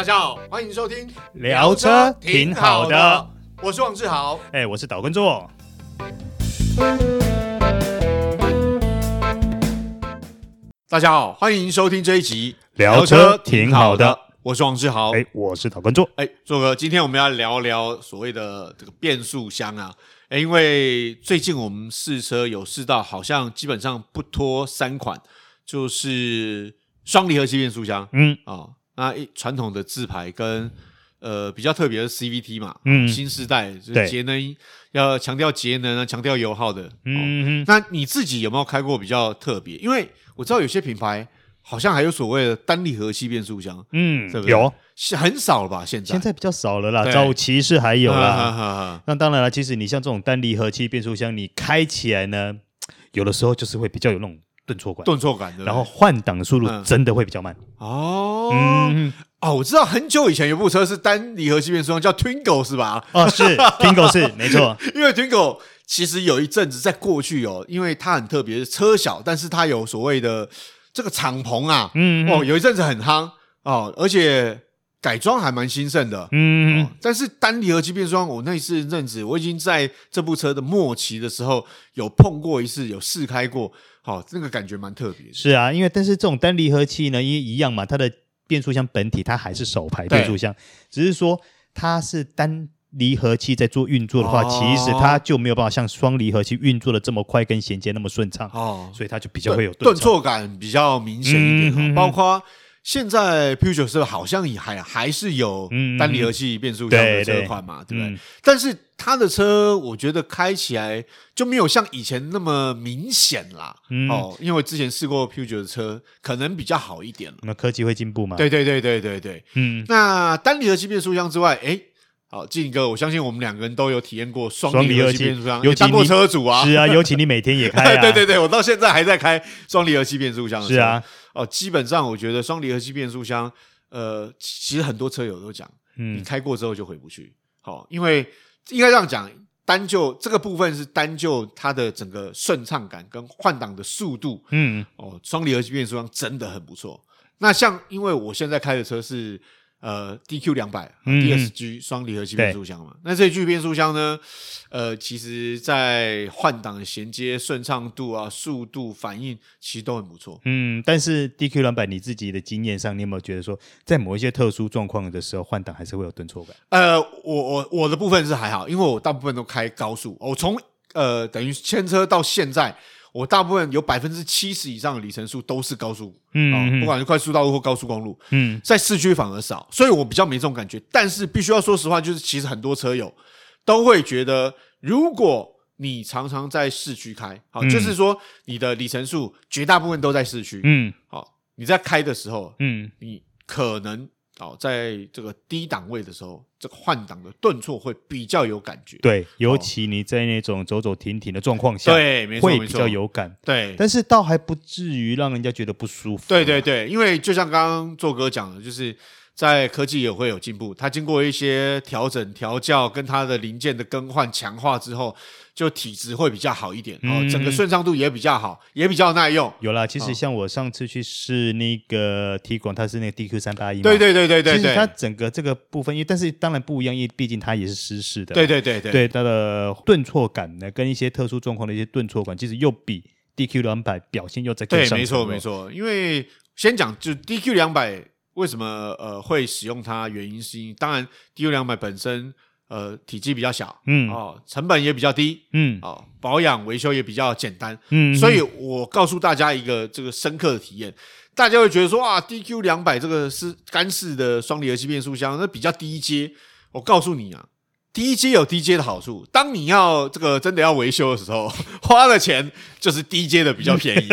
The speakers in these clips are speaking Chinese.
大家好，欢迎收听聊车挺好的，我是王志豪，哎，我是岛根座。大家好，欢迎收听这一集聊车挺好的，我是王志豪，哎，我是岛根座，哎，座哥，今天我们要聊聊所谓的这个变速箱啊，哎，因为最近我们试车有试到，好像基本上不脱三款，就是双离合器变速箱，嗯。啊。哦那一传统的自排跟呃比较特别的 CVT 嘛，嗯，新时代就是节能要强调节能啊，强调油耗的，嗯、哦，那你自己有没有开过比较特别？因为我知道有些品牌好像还有所谓的单离合器变速箱，嗯，对不对？有，很少了吧？现在现在比较少了啦，早期是还有啦。那当然了，其实你像这种单离合器变速箱，你开起来呢，有的时候就是会比较有那种。顿挫感，顿挫感，然后换挡的速度真的会比较慢。哦，嗯，哦，我知道很久以前有部车是单离合器变速箱，叫 Twingo 是吧？哦，是 Twingo 是没错。因为 Twingo 其实有一阵子在过去哦，因为它很特别，车小，但是它有所谓的这个敞篷啊，嗯，哦，有一阵子很夯哦，而且。改装还蛮兴盛的，嗯、哦，但是单离合器变速箱，我那一次认知，我已经在这部车的末期的时候有碰过一次，有试开过，好、哦，这个感觉蛮特别的。是啊，因为但是这种单离合器呢，因为一样嘛，它的变速箱本体它还是手排变速箱，只是说它是单离合器在做运作的话，哦、其实它就没有办法像双离合器运作的这么快跟衔接那么顺畅，哦，所以它就比较会有顿挫感比较明显一点，嗯、包括。现在 Peugeot 是好像也还还是有单离合器变速箱的车款嘛，对不对？但是它的车我觉得开起来就没有像以前那么明显啦。哦，因为之前试过 Peugeot 的车，可能比较好一点了。那科技会进步嘛？对对对对对对。嗯，那单离合器变速箱之外，哎，好，静哥，我相信我们两个人都有体验过双离合器变速箱，有当过车主啊。是啊，尤其你每天也开。对对对，我到现在还在开双离合器变速箱。是啊。哦，基本上我觉得双离合器变速箱，呃，其实很多车友都讲，嗯，你开过之后就回不去。好，因为应该这样讲，单就这个部分是单就它的整个顺畅感跟换挡的速度，嗯，哦，双离合器变速箱真的很不错。那像因为我现在开的车是。呃，DQ 两百，DSG 双离合器变速箱嘛，那这具变速箱呢，呃，其实在换挡衔接顺畅度啊、速度、反应，其实都很不错。嗯，但是 DQ 两百，你自己的经验上，你有没有觉得说，在某一些特殊状况的时候，换挡还是会有顿挫感？呃，我我我的部分是还好，因为我大部分都开高速，我从呃等于牵车到现在。我大部分有百分之七十以上的里程数都是高速，嗯，嗯，不管是快速道路或高速公路，嗯，在市区反而少，所以我比较没这种感觉。但是必须要说实话，就是其实很多车友都会觉得，如果你常常在市区开，好，就是说你的里程数绝大部分都在市区，嗯，好，你在开的时候，嗯，你可能。哦，在这个低档位的时候，这个换挡的顿挫会比较有感觉。对，尤其你在那种走走停停的状况下，对，没错，会比较有感。对，但是倒还不至于让人家觉得不舒服。对对对，因为就像刚刚做哥讲的，就是在科技也会有进步，它经过一些调整、调教，跟它的零件的更换、强化之后。就体质会比较好一点，哦，整个顺畅度也比较好，也比较耐用。有啦，其实像我上次去试那个 Tiguan，它是那个 DQ 三八一，对对对对对，其实它整个这个部分，因为但是当然不一样，因为毕竟它也是湿式的，对对对对，对它的顿挫感呢，跟一些特殊状况的一些顿挫感，其实又比 DQ 两百表现又在更上。对，没错没错，因为先讲就 DQ 两百为什么呃会使用它，原因是因为当然 DQ 两百本身。呃，体积比较小，嗯，哦，成本也比较低，嗯，哦，保养维修也比较简单，嗯，所以我告诉大家一个这个深刻的体验，大家会觉得说啊，DQ 两百这个是干式的双离合器变速箱，那比较低阶，我告诉你啊。低阶有低阶的好处，当你要这个真的要维修的时候，花的钱就是低阶的比较便宜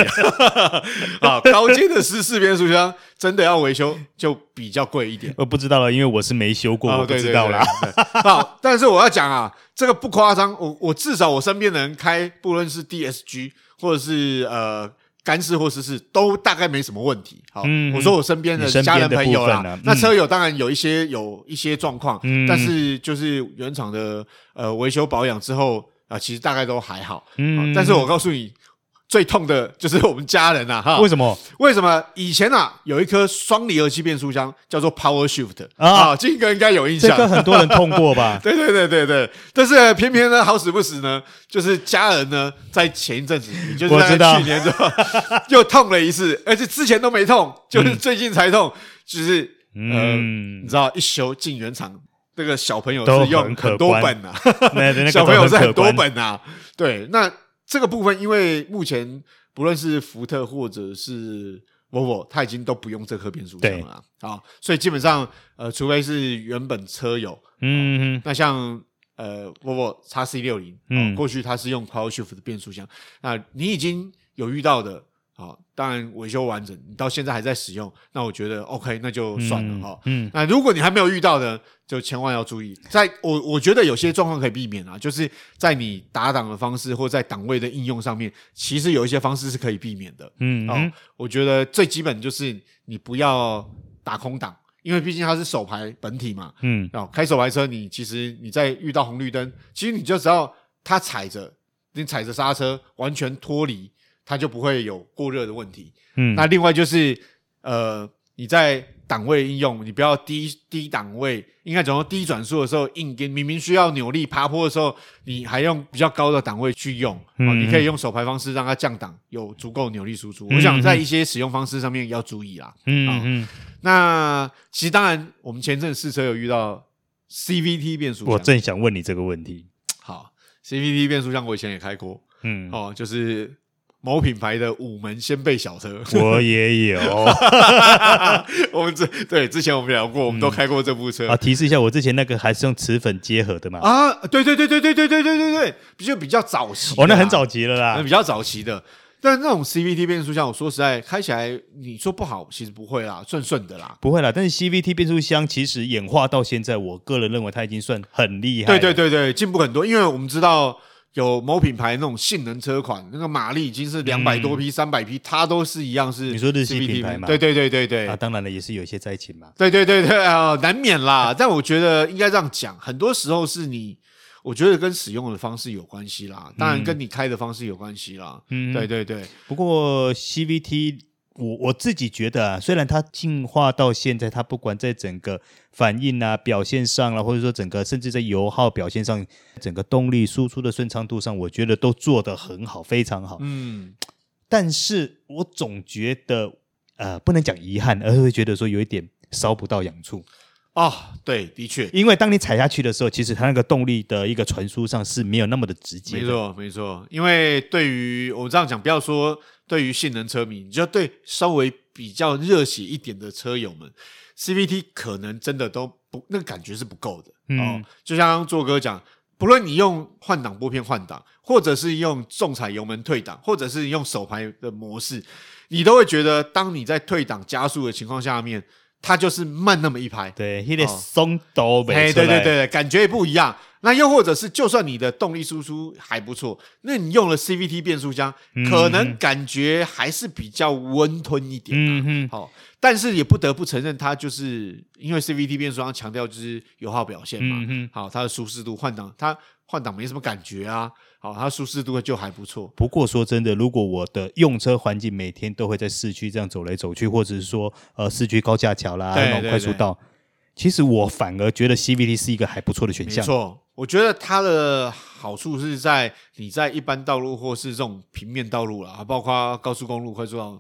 啊。高阶的是四变速箱真的要维修就比较贵一点。我不知道了，因为我是没修过，我不知道啦。好，但是我要讲啊，这个不夸张，我我至少我身边的人开，不论是 DSG 或者是呃。干式或湿式都大概没什么问题。好，嗯、我说我身边的家人朋友啦，啊、那车友当然有一些有一些状况，嗯、但是就是原厂的呃维修保养之后啊、呃，其实大概都还好。嗯，但是我告诉你，最痛的就是我们家人啊，哈！为什么？为什么？以前啊，有一颗双离合器变速箱叫做 Power Shift 啊，这个应该有印象。这个很多人痛过吧？对对对对对。但是偏偏呢，好死不死呢，就是家人呢，在前一阵子，也就是在去年之后，又痛了一次，而且之前都没痛，就是最近才痛，就是嗯，你知道，一修进原厂，那个小朋友是用很多本啊，小朋友是很多本啊，对，那。这个部分，因为目前不论是福特或者是 Volvo，它已经都不用这颗变速箱了啊，所以基本上，呃，除非是原本车友，嗯，那像呃 Volvo X C 六零嗯，过去它是用 Power Shift 的变速箱，那你已经有遇到的。好，当然维修完整，你到现在还在使用，那我觉得 OK，那就算了哈。嗯，嗯，那如果你还没有遇到呢，就千万要注意。在我我觉得有些状况可以避免啊，就是在你打档的方式或在档位的应用上面，其实有一些方式是可以避免的。嗯，嗯，哦，我觉得最基本就是你不要打空档，因为毕竟它是手排本体嘛。嗯，哦，开手排车，你其实你在遇到红绿灯，其实你就只要它踩着，你踩着刹车，完全脱离。它就不会有过热的问题。嗯，那另外就是，呃，你在档位应用，你不要低低档位，应该讲说低转速的时候硬跟，明明需要扭力爬坡的时候，你还用比较高的档位去用，嗯、哦，你可以用手排方式让它降档，有足够扭力输出。嗯、我想在一些使用方式上面要注意啦。嗯嗯、哦。那其实当然，我们前阵试车有遇到 CVT 变速箱，我正想问你这个问题。好，CVT 变速箱我以前也开过。嗯，哦，就是。某品牌的五门掀背小车，我也有。我们之对之前我们聊过，我们都开过这部车。啊，提示一下，我之前那个还是用磁粉结合的嘛？啊，对对对对对对对对对对，比较比较早期。哦，那很早期了啦，比较早期的。但那种 CVT 变速箱，我说实在，开起来你说不好，其实不会啦，顺顺的啦，不会啦。但是 CVT 变速箱其实演化到现在，我个人认为它已经算很厉害。对对对对，进步很多，因为我们知道。有某品牌那种性能车款，那个马力已经是两百多匹、三百匹，它都是一样是。你说日系品牌吗？对对对对对。啊，当然了，也是有一些灾情嘛。对对对对啊，难免啦。但我觉得应该这样讲，很多时候是你，我觉得跟使用的方式有关系啦，当然跟你开的方式有关系啦。嗯，对对对。不过 CVT。我我自己觉得啊，虽然它进化到现在，它不管在整个反应啊、表现上啊，或者说整个甚至在油耗表现上，整个动力输出的顺畅度上，我觉得都做得很好，非常好。嗯，但是我总觉得，呃，不能讲遗憾，而是会觉得说有一点烧不到痒处。哦，对，的确，因为当你踩下去的时候，其实它那个动力的一个传输上是没有那么的直接的。没错，没错。因为对于我这样讲，不要说对于性能车迷，你就对稍微比较热血一点的车友们，CVT 可能真的都不那个感觉是不够的。嗯、哦，就像刚刚做哥讲，不论你用换挡拨片换挡，或者是用重踩油门退档，或者是用手排的模式，你都会觉得，当你在退档加速的情况下面。它就是慢那么一拍，对，有点松抖，对对对对，感觉也不一样。那又或者是，就算你的动力输出还不错，那你用了 CVT 变速箱，嗯、可能感觉还是比较温吞一点、啊。嗯哼，好，但是也不得不承认，它就是因为 CVT 变速箱强调就是油耗表现嘛。嗯哼，好，它的舒适度换挡，它换挡没什么感觉啊。好，它舒适度就还不错。不过说真的，如果我的用车环境每天都会在市区这样走来走去，或者是说呃市区高架桥啦那种快速道，其实我反而觉得 CVT 是一个还不错的选项。没错，我觉得它的好处是在你在一般道路或是这种平面道路啦，包括高速公路快速道，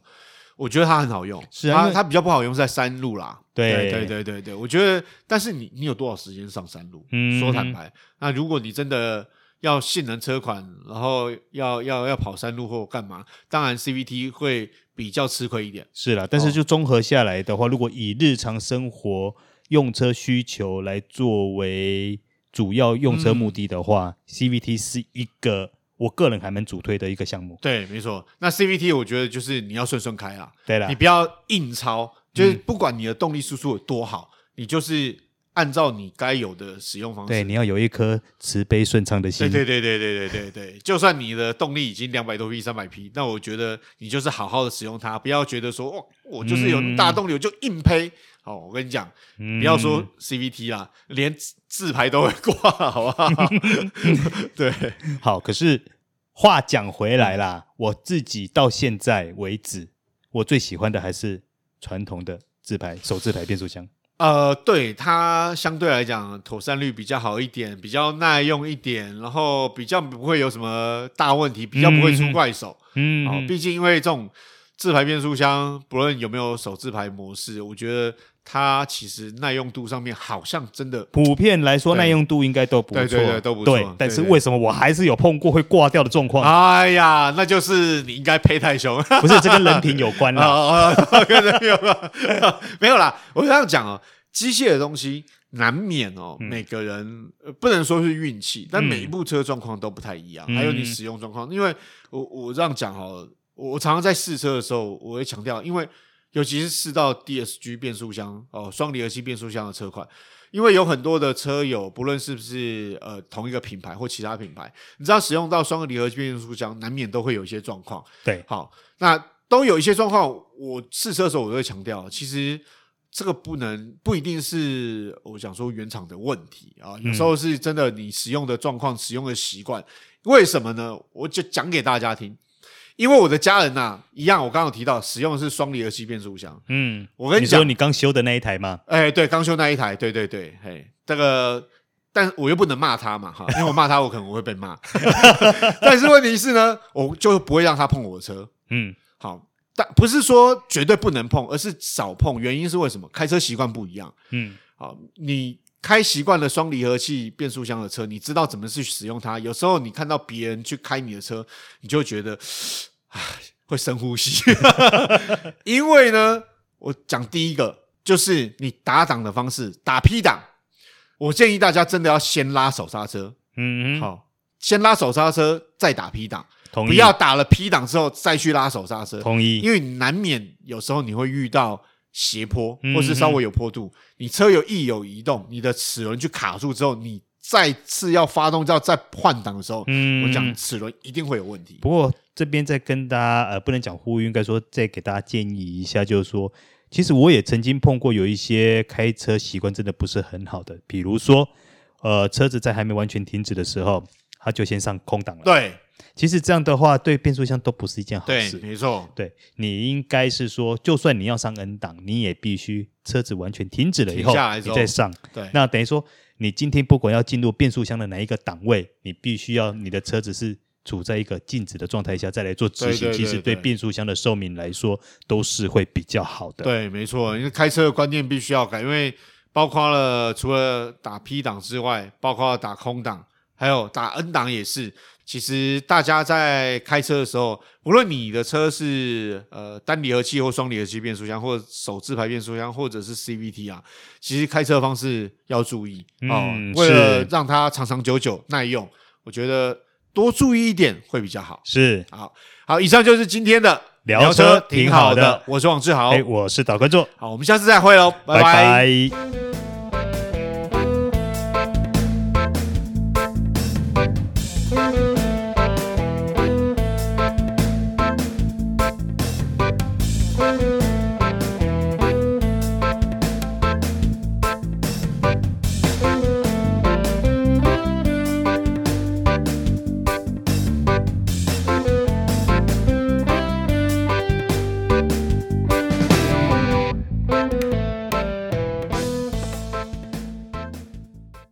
我觉得它很好用。是啊，它它比较不好用在山路啦。对对对对对对，我觉得，但是你你有多少时间上山路？嗯，说坦白，那如果你真的。要性能车款，然后要要要跑山路或干嘛？当然 CVT 会比较吃亏一点。是啦，但是就综合下来的话，哦、如果以日常生活用车需求来作为主要用车目的的话、嗯、，CVT 是一个我个人还蛮主推的一个项目。对，没错。那 CVT 我觉得就是你要顺顺开啊，对啦，你不要硬超，就是不管你的动力输出有多好，嗯、你就是。按照你该有的使用方式，对，你要有一颗慈悲顺畅的心。对对对对对对对对，就算你的动力已经两百多匹、三百匹，那我觉得你就是好好的使用它，不要觉得说哦，我就是有大动力我就硬呸。好，我跟你讲，不要说 CVT 啦，连自牌都会挂，好不好？对，好。可是话讲回来啦，我自己到现在为止，我最喜欢的还是传统的自排手自排变速箱。呃，对，它相对来讲妥善率比较好一点，比较耐用一点，然后比较不会有什么大问题，比较不会出怪手。嗯，好、嗯，毕竟因为这种自排变速箱，不论有没有手自排模式，我觉得。它其实耐用度上面好像真的普遍来说耐用度应该都不错，对对对，都不错。但是为什么我还是有碰过会挂掉的状况？哎呀，那就是你应该配太凶。不是，这跟人品有关啦。跟人品有关。没有啦，我这样讲哦，机械的东西难免哦，每个人不能说是运气，但每一部车状况都不太一样，还有你使用状况。因为我我这样讲哦，我常常在试车的时候，我会强调，因为。尤其是试到 DSG 变速箱哦，双离合器变速箱的车款，因为有很多的车友，不论是不是呃同一个品牌或其他品牌，你知道使用到双离合器变速箱，难免都会有一些状况。对，好，那都有一些状况。我试车的时候，我都会强调，其实这个不能不一定是我想说原厂的问题啊，有时候是真的你使用的状况、使用的习惯。为什么呢？我就讲给大家听。因为我的家人呐、啊，一样，我刚刚有提到使用的是双离合器变速箱。嗯，我跟你讲，你说你刚修的那一台吗？哎，对，刚修那一台，对对对，嘿，这个，但我又不能骂他嘛，哈，因为我骂他，我可能会被骂。但是问题是呢，我就不会让他碰我的车。嗯，好，但不是说绝对不能碰，而是少碰。原因是为什么？开车习惯不一样。嗯，好，你。开习惯了双离合器变速箱的车，你知道怎么去使用它。有时候你看到别人去开你的车，你就会觉得，唉，会深呼吸。因为呢，我讲第一个就是你打档的方式，打 P 档。我建议大家真的要先拉手刹车。嗯，好，先拉手刹车，再打 P 档。同意。不要打了 P 档之后再去拉手刹车。同意。因为难免有时候你会遇到。斜坡，或是稍微有坡度，嗯、你车有一有移动，你的齿轮去卡住之后，你再次要发动，要再换挡的时候，嗯、我讲齿轮一定会有问题。不过这边再跟大家呃，不能讲呼吁，应该说再给大家建议一下，就是说，其实我也曾经碰过有一些开车习惯真的不是很好的，比如说，呃，车子在还没完全停止的时候，他就先上空档了。对。其实这样的话，对变速箱都不是一件好事。对，没错。对，你应该是说，就算你要上 N 档，你也必须车子完全停止了以后，你再上。对，那等于说，你今天不管要进入变速箱的哪一个档位，你必须要你的车子是处在一个静止的状态下再来做执行。其实对变速箱的寿命来说，都是会比较好的。对，没错。因为开车的观念必须要改，因为包括了除了打 P 档之外，包括了打空档，还有打 N 档也是。其实大家在开车的时候，无论你的车是呃单离合器或双离合器变速箱，或者手自排变速箱，或者是 CVT 啊，其实开车方式要注意哦。嗯、为了让它长长久久耐用，我觉得多注意一点会比较好。是，好，好，以上就是今天的聊车挺好的，我是王志豪，哎，我是导观众，好，我们下次再会喽，拜拜。拜拜